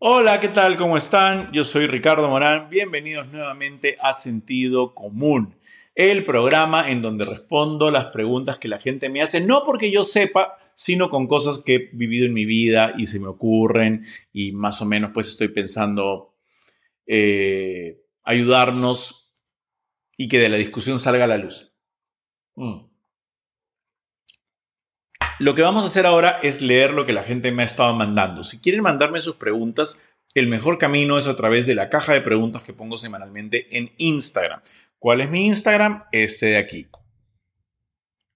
Hola, ¿qué tal? ¿Cómo están? Yo soy Ricardo Morán. Bienvenidos nuevamente a Sentido Común, el programa en donde respondo las preguntas que la gente me hace, no porque yo sepa, sino con cosas que he vivido en mi vida y se me ocurren y más o menos pues estoy pensando eh, ayudarnos y que de la discusión salga la luz. Mm. Lo que vamos a hacer ahora es leer lo que la gente me ha estado mandando. Si quieren mandarme sus preguntas, el mejor camino es a través de la caja de preguntas que pongo semanalmente en Instagram. ¿Cuál es mi Instagram? Este de aquí.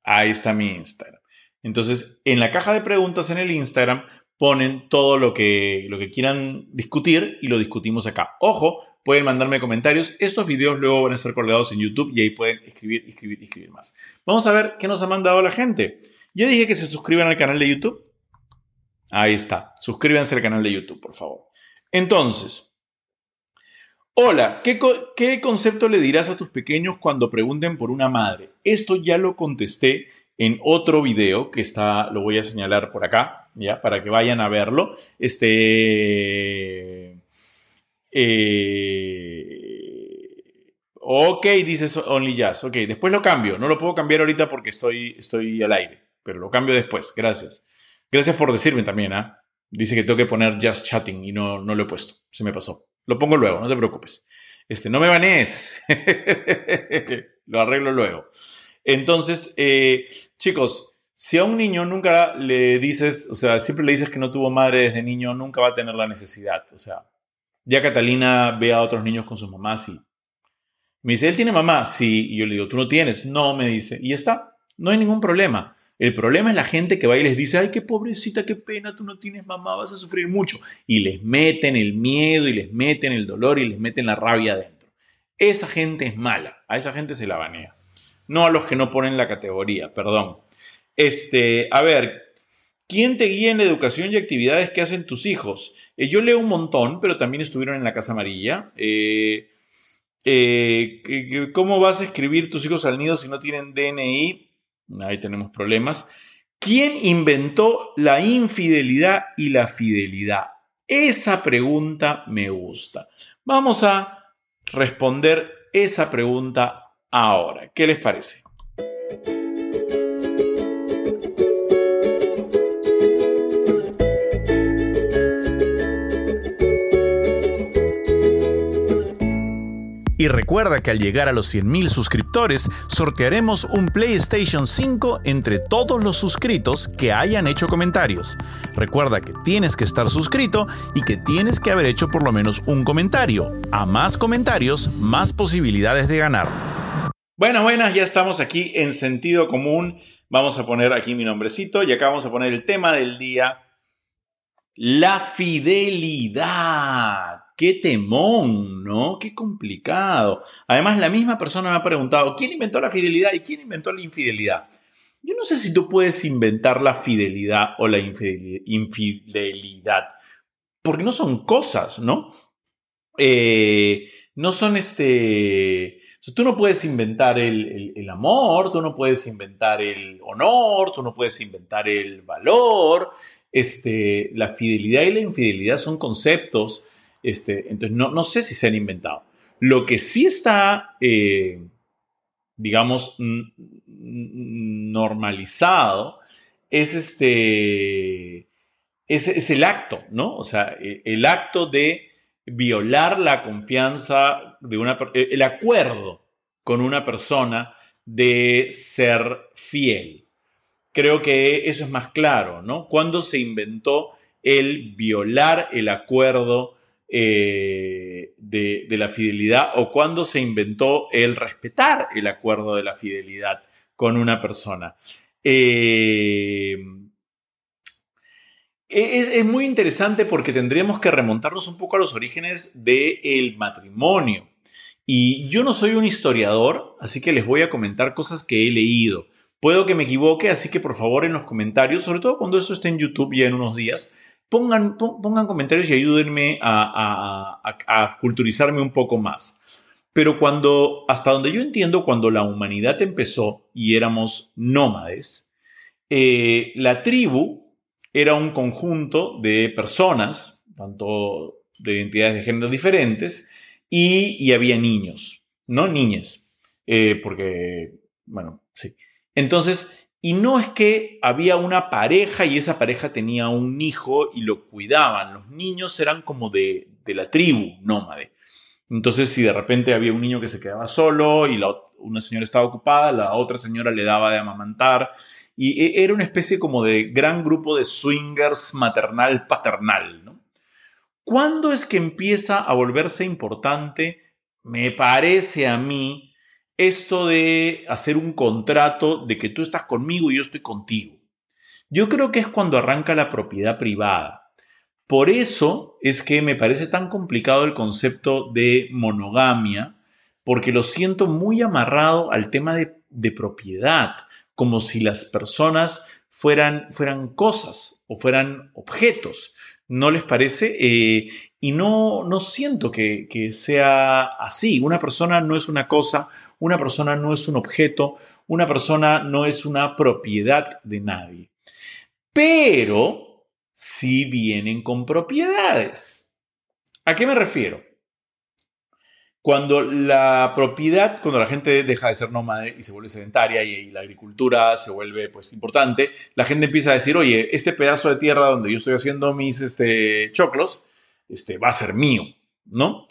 Ahí está mi Instagram. Entonces, en la caja de preguntas en el Instagram ponen todo lo que, lo que quieran discutir y lo discutimos acá. Ojo, pueden mandarme comentarios. Estos videos luego van a estar colgados en YouTube y ahí pueden escribir, escribir, escribir más. Vamos a ver qué nos ha mandado la gente. Ya dije que se suscriban al canal de YouTube. Ahí está. Suscríbanse al canal de YouTube, por favor. Entonces, hola, ¿qué, ¿qué, concepto le dirás a tus pequeños cuando pregunten por una madre? Esto ya lo contesté en otro video que está, lo voy a señalar por acá, ya, para que vayan a verlo. Este. Eh, ok, dices Only Jazz. Ok, después lo cambio. No lo puedo cambiar ahorita porque estoy, estoy al aire pero lo cambio después. Gracias. Gracias por decirme también, ¿ah? Dice que tengo que poner just chatting y no, no lo he puesto. Se me pasó. Lo pongo luego, no te preocupes. Este, no me banees. lo arreglo luego. Entonces, eh, chicos, si a un niño nunca le dices, o sea, siempre le dices que no tuvo madre desde niño, nunca va a tener la necesidad. O sea, ya Catalina ve a otros niños con sus mamás y me dice, ¿él tiene mamá? Sí. Y yo le digo, ¿tú no tienes? No, me dice. Y está. No hay ningún problema. El problema es la gente que va y les dice, ay, qué pobrecita, qué pena, tú no tienes mamá, vas a sufrir mucho. Y les meten el miedo y les meten el dolor y les meten la rabia adentro. Esa gente es mala, a esa gente se la banea. No a los que no ponen la categoría, perdón. Este, a ver, ¿quién te guía en la educación y actividades que hacen tus hijos? Eh, yo leo un montón, pero también estuvieron en la Casa Amarilla. Eh, eh, ¿Cómo vas a escribir tus hijos al nido si no tienen DNI? Ahí tenemos problemas. ¿Quién inventó la infidelidad y la fidelidad? Esa pregunta me gusta. Vamos a responder esa pregunta ahora. ¿Qué les parece? Y recuerda que al llegar a los 100.000 suscriptores, sortearemos un PlayStation 5 entre todos los suscritos que hayan hecho comentarios. Recuerda que tienes que estar suscrito y que tienes que haber hecho por lo menos un comentario. A más comentarios, más posibilidades de ganar. Buenas, buenas, ya estamos aquí en sentido común. Vamos a poner aquí mi nombrecito y acá vamos a poner el tema del día. La fidelidad qué temón, ¿no? Qué complicado. Además, la misma persona me ha preguntado, ¿quién inventó la fidelidad y quién inventó la infidelidad? Yo no sé si tú puedes inventar la fidelidad o la infidelidad, porque no son cosas, ¿no? Eh, no son este... Tú no puedes inventar el, el, amor, tú no puedes inventar el honor, tú no puedes inventar el valor. Este, la fidelidad y la infidelidad son conceptos este, entonces, no, sé si se han inventado. Lo que sí está, eh, digamos, normalizado es este, es, el acto, ¿no? O sea, e, el acto de violar la confianza de una, e, el acuerdo con una persona de ser fiel. Creo que eso es más claro, ¿no? Cuando se inventó el violar el acuerdo eh, de, la fidelidad o cuando se inventó el respetar el acuerdo de la fidelidad con una persona. Eh, es, muy interesante porque tendríamos que remontarnos un poco a los orígenes del matrimonio. Y yo no soy un historiador, así que les voy a comentar cosas que he leído. Puedo que me equivoque, así que por favor en los comentarios, sobre todo cuando esto esté en YouTube ya en unos días, pongan, pongan comentarios y ayúdenme a, culturizarme un poco más. Pero cuando, hasta donde yo entiendo, cuando la humanidad empezó y éramos nómades, eh, la tribu era un conjunto de personas, tanto de identidades de género diferentes, y, había niños, ¿no? Niñas, eh, porque, bueno, sí. Entonces, y no es que había una pareja y esa pareja tenía un hijo y lo cuidaban. Los niños eran como de, la tribu nómade. Entonces, si de repente había un niño que se quedaba solo y una señora estaba ocupada, la otra señora le daba de amamantar. Y e, era una especie como de gran grupo de swingers maternal-paternal. ¿no? ¿Cuándo es que empieza a volverse importante? Me parece a mí esto de hacer un contrato de que tú estás conmigo y yo estoy contigo. Yo creo que es cuando arranca la propiedad privada. Por eso es que me parece tan complicado el concepto de monogamia, porque lo siento muy amarrado al tema de, propiedad, como si las personas fueran, fueran cosas o fueran objetos. ¿No les parece? Eh, y no, no siento que, que, sea así. Una persona no es una cosa, una persona no es un objeto, una persona no es una propiedad de nadie. Pero sí vienen con propiedades. ¿A qué me refiero? Cuando la propiedad, cuando la gente deja de ser nómade y se vuelve sedentaria y, la agricultura se vuelve pues importante, la gente empieza a decir, oye, este pedazo de tierra donde yo estoy haciendo mis este, choclos, este, va a ser mío, ¿no?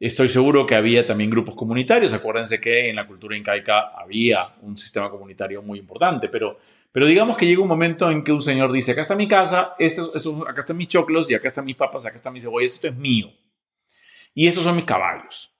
Estoy seguro que había también grupos comunitarios. Acuérdense que en la cultura incaica había un sistema comunitario muy importante, pero, pero digamos que llega un momento en que un señor dice, acá está mi casa, esto, acá están mis choclos y acá están mis papas, acá están mis cebollas, esto es mío. Y estos son mis caballos.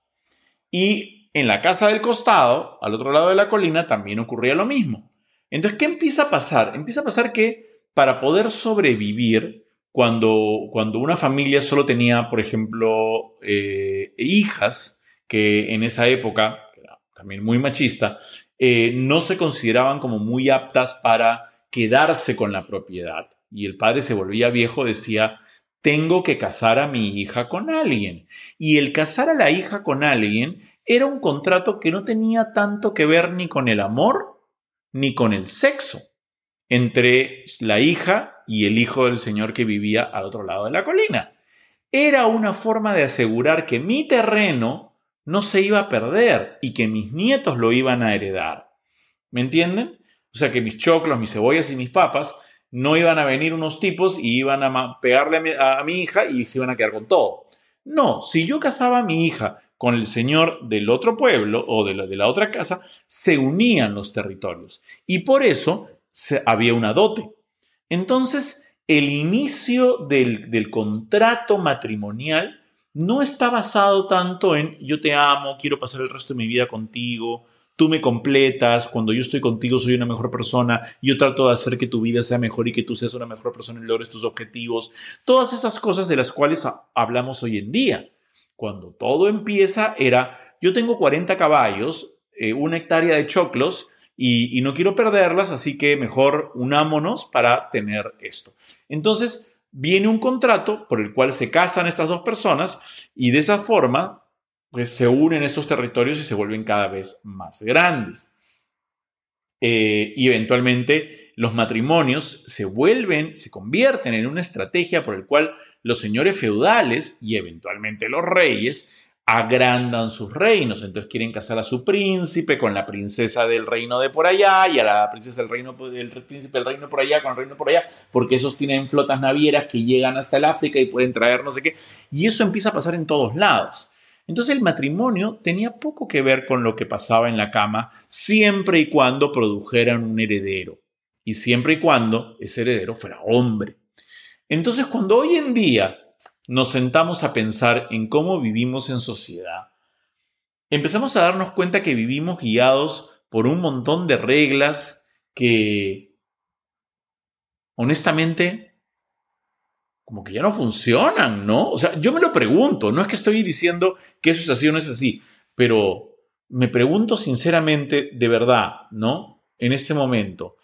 Y en la casa del costado, al otro lado de la colina, también ocurría lo mismo. Entonces, ¿qué empieza a pasar? Empieza a pasar que para poder sobrevivir, cuando, cuando una familia solo tenía, por ejemplo, eh, hijas, que en esa época, también muy machista, eh, no se consideraban como muy aptas para quedarse con la propiedad. Y el padre se volvía viejo, decía, tengo que casar a mi hija con alguien. Y el casar a la hija con alguien era un contrato que no tenía tanto que ver ni con el amor ni con el sexo entre la hija y el hijo del señor que vivía al otro lado de la colina. Era una forma de asegurar que mi terreno no se iba a perder y que mis nietos lo iban a heredar. ¿Me entienden? O sea, que mis choclos, mis cebollas y mis papas no iban a venir unos tipos y iban a pegarle a mi, hija y se iban a quedar con todo. No, si yo casaba a mi hija con el señor del otro pueblo o de la, otra casa, se unían los territorios. Y por eso había una dote. Entonces, el inicio del contrato matrimonial no está basado tanto en yo te amo, quiero pasar el resto de mi vida contigo, tú me completas, cuando yo estoy contigo soy una mejor persona, yo trato de hacer que tu vida sea mejor y que tú seas una mejor persona y logres tus objetivos. Todas esas cosas de las cuales hablamos hoy en día. Cuando todo empieza era, yo tengo 40 caballos, eh, una hectárea de choclos y, no quiero perderlas, así que mejor unámonos para tener esto. Entonces, viene un contrato por el cual se casan estas dos personas y de esa forma pues, se unen estos territorios y se vuelven cada vez más grandes. Eh, y eventualmente los matrimonios se vuelven, se convierten en una estrategia por el cual los señores feudales y eventualmente los reyes agrandan sus reinos. Entonces quieren casar a su príncipe con la princesa del reino de por allá y a la princesa del reino del príncipe del reino por allá con el reino por allá, porque esos tienen flotas navieras que llegan hasta el África y pueden traer no sé qué. Y eso empieza a pasar en todos lados. Entonces el matrimonio tenía poco que ver con lo que pasaba en la cama, siempre y cuando produjeran un heredero. Y siempre y cuando ese heredero fuera hombre. Entonces cuando hoy en día nos sentamos a pensar en cómo vivimos en sociedad, empezamos a darnos cuenta que vivimos guiados por un montón de reglas que, honestamente, como que ya no funcionan, ¿no? O sea, yo me lo pregunto, no es que estoy diciendo que eso es así o no es así, pero me pregunto sinceramente, de verdad, ¿no? En este momento,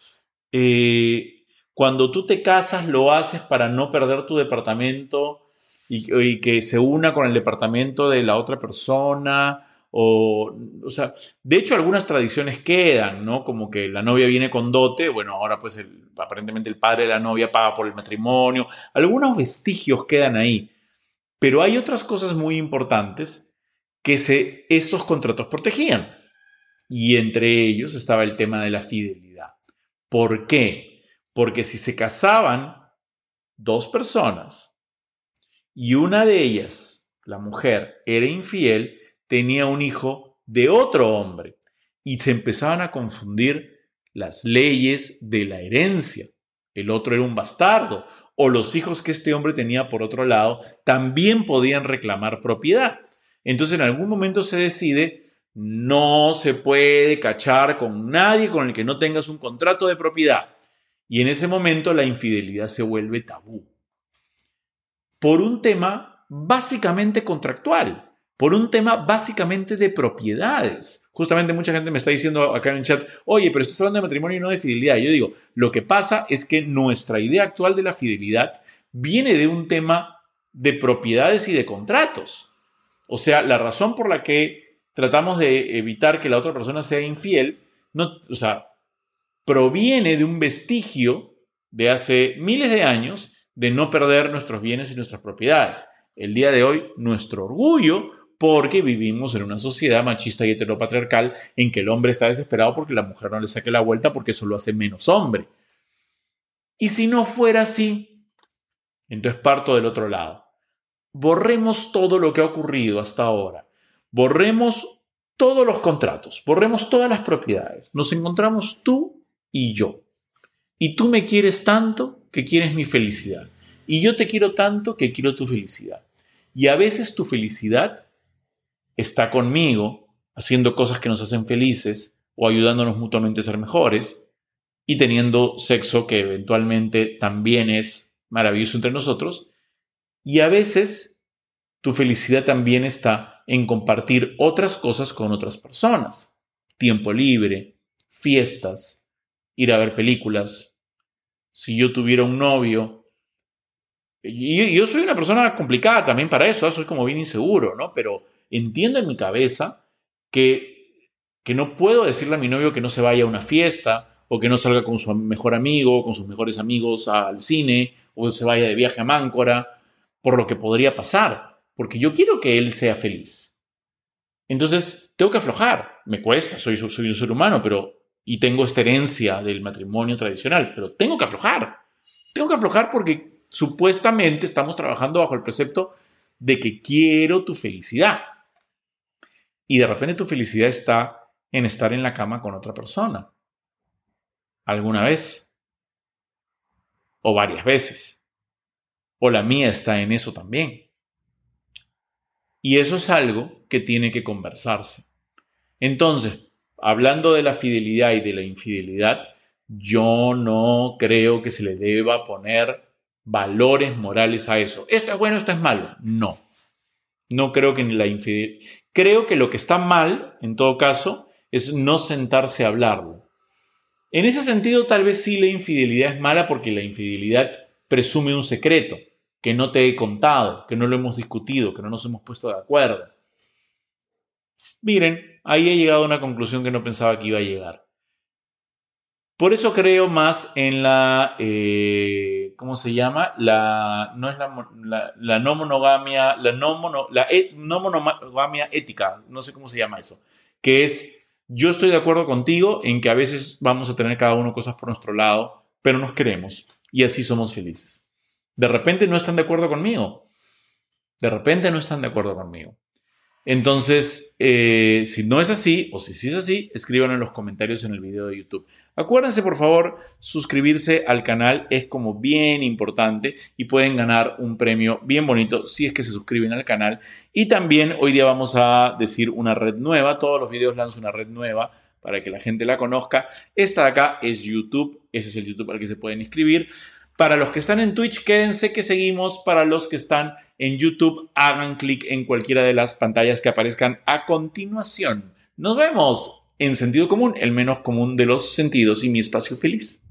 eh, cuando tú te casas, lo haces para no perder tu departamento y, que se una con el departamento de la otra persona o, o sea, de hecho algunas tradiciones quedan, ¿no? Como que la novia viene con dote, bueno, ahora pues aparentemente el padre de la novia paga por el matrimonio, algunos vestigios quedan ahí, pero hay otras cosas muy importantes que se, estos contratos protegían, y entre ellos estaba el tema de la fidelidad. ¿Por qué? Porque si se casaban dos personas y una de ellas, la mujer, era infiel, tenía un hijo de otro hombre y se empezaban a confundir las leyes de la herencia. El otro era un bastardo o los hijos que este hombre tenía por otro lado también podían reclamar propiedad. Entonces en algún momento se decide no se puede cachar con nadie con el que no tengas un contrato de propiedad. Y en ese momento la infidelidad se vuelve tabú. Por un tema básicamente contractual, por un tema básicamente de propiedades. Justamente mucha gente me está diciendo acá en el chat, oye, pero estás hablando de matrimonio y no de fidelidad. Yo digo, lo que pasa es que nuestra idea actual de la fidelidad viene de un tema de propiedades y de contratos. O sea, la razón por la que tratamos de evitar que la otra persona sea infiel, no, o sea, proviene de un vestigio de hace miles de años de no perder nuestros bienes y nuestras propiedades. El día de hoy, nuestro orgullo, porque vivimos en una sociedad machista y heteropatriarcal en que el hombre está desesperado porque la mujer no le saque la vuelta porque eso lo hace menos hombre. Y si no fuera así, entonces parto del otro lado. Borremos todo lo que ha ocurrido hasta ahora. Borremos todos los contratos, borremos todas las propiedades. Nos encontramos tú y yo. Y tú me quieres tanto que quieres mi felicidad. Y yo te quiero tanto que quiero tu felicidad. Y a veces tu felicidad está conmigo, haciendo cosas que nos hacen felices o ayudándonos mutuamente a ser mejores y teniendo sexo que eventualmente también es maravilloso entre nosotros. Y a veces tu felicidad también está en compartir otras cosas con otras personas. Tiempo libre, fiestas, ir a ver películas, si yo tuviera un novio. Y yo soy una persona complicada también para eso, ¿eh? soy como bien inseguro, ¿no? Pero entiendo en mi cabeza que, que no puedo decirle a mi novio que no se vaya a una fiesta o que no salga con su mejor amigo, con sus mejores amigos al cine o se vaya de viaje a Máncora, por lo que podría pasar, porque yo quiero que él sea feliz. Entonces, tengo que aflojar. Me cuesta, soy, soy un ser humano, pero y tengo esta herencia del matrimonio tradicional, pero tengo que aflojar. Tengo que aflojar porque supuestamente estamos trabajando bajo el precepto de que quiero tu felicidad. Y de repente tu felicidad está en estar en la cama con otra persona. ¿Alguna vez? O varias veces. O la mía está en eso también. Y eso es algo que tiene que conversarse. Entonces, hablando de la fidelidad y de la infidelidad, yo no creo que se le deba poner valores morales a eso. Esto es bueno, esto es malo. No. No creo que la infidelidad. Creo que lo que está mal, en todo caso, es no sentarse a hablarlo. En ese sentido, tal vez sí la infidelidad es mala porque la infidelidad presume un secreto que no te he contado, que no lo hemos discutido, que no nos hemos puesto de acuerdo. Miren, ahí he llegado a una conclusión que no pensaba que iba a llegar. Por eso creo más en la, eh, ¿cómo se llama? La, no es la, no monogamia, la, no, la e, no monogamia ética, no sé cómo se llama eso, que es, yo estoy de acuerdo contigo en que a veces vamos a tener cada uno cosas por nuestro lado, pero nos queremos y así somos felices. De repente no están de acuerdo conmigo. De repente no están de acuerdo conmigo. Entonces, eh, si no es así, o si sí es así, escriban en los comentarios en el video de YouTube. Acuérdense, por favor, suscribirse al canal es como bien importante y pueden ganar un premio bien bonito si es que se suscriben al canal. Y también hoy día vamos a decir una red nueva. Todos los videos lanzo una red nueva para que la gente la conozca. Esta de acá es YouTube. Ese es el YouTube al que se pueden inscribir. Para los que están en Twitch, quédense que seguimos. Para los que están en YouTube, hagan clic en cualquiera de las pantallas que aparezcan a continuación. Nos vemos en sentido común, el menos común de los sentidos y mi espacio feliz.